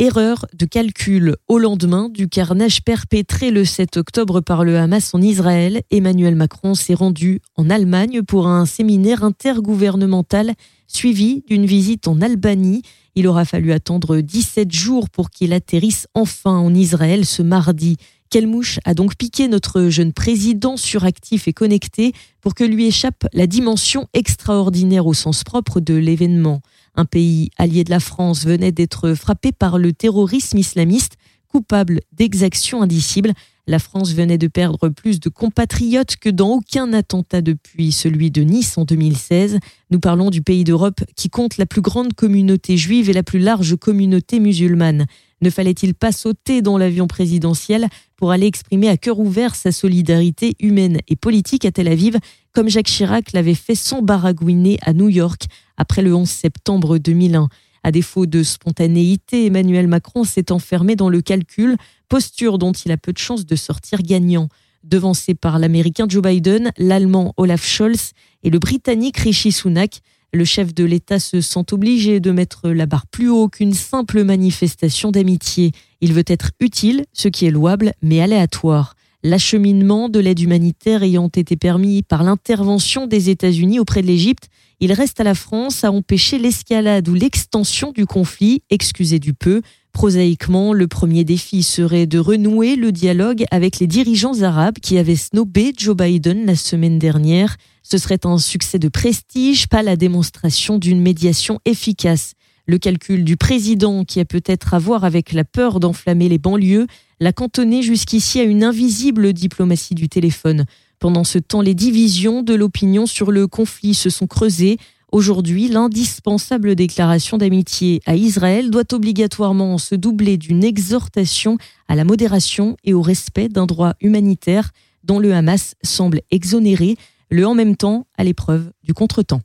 Erreur de calcul. Au lendemain du carnage perpétré le 7 octobre par le Hamas en Israël, Emmanuel Macron s'est rendu en Allemagne pour un séminaire intergouvernemental suivi d'une visite en Albanie. Il aura fallu attendre 17 jours pour qu'il atterrisse enfin en Israël ce mardi. Quelle mouche a donc piqué notre jeune président suractif et connecté pour que lui échappe la dimension extraordinaire au sens propre de l'événement Un pays allié de la France venait d'être frappé par le terrorisme islamiste, coupable d'exactions indicibles. La France venait de perdre plus de compatriotes que dans aucun attentat depuis celui de Nice en 2016. Nous parlons du pays d'Europe qui compte la plus grande communauté juive et la plus large communauté musulmane. Ne fallait-il pas sauter dans l'avion présidentiel pour aller exprimer à cœur ouvert sa solidarité humaine et politique à Tel Aviv, comme Jacques Chirac l'avait fait sans baragouiner à New York après le 11 septembre 2001 à défaut de spontanéité, Emmanuel Macron s'est enfermé dans le calcul, posture dont il a peu de chances de sortir gagnant. Devancé par l'Américain Joe Biden, l'Allemand Olaf Scholz et le Britannique Rishi Sunak, le chef de l'État se sent obligé de mettre la barre plus haut qu'une simple manifestation d'amitié. Il veut être utile, ce qui est louable, mais aléatoire. L'acheminement de l'aide humanitaire ayant été permis par l'intervention des États-Unis auprès de l'Égypte, il reste à la France à empêcher l'escalade ou l'extension du conflit, excusez du peu. Prosaïquement, le premier défi serait de renouer le dialogue avec les dirigeants arabes qui avaient snobé Joe Biden la semaine dernière. Ce serait un succès de prestige, pas la démonstration d'une médiation efficace. Le calcul du président, qui a peut-être à voir avec la peur d'enflammer les banlieues, l'a cantonné jusqu'ici à une invisible diplomatie du téléphone. Pendant ce temps, les divisions de l'opinion sur le conflit se sont creusées. Aujourd'hui, l'indispensable déclaration d'amitié à Israël doit obligatoirement se doubler d'une exhortation à la modération et au respect d'un droit humanitaire dont le Hamas semble exonéré le en même temps à l'épreuve du contretemps.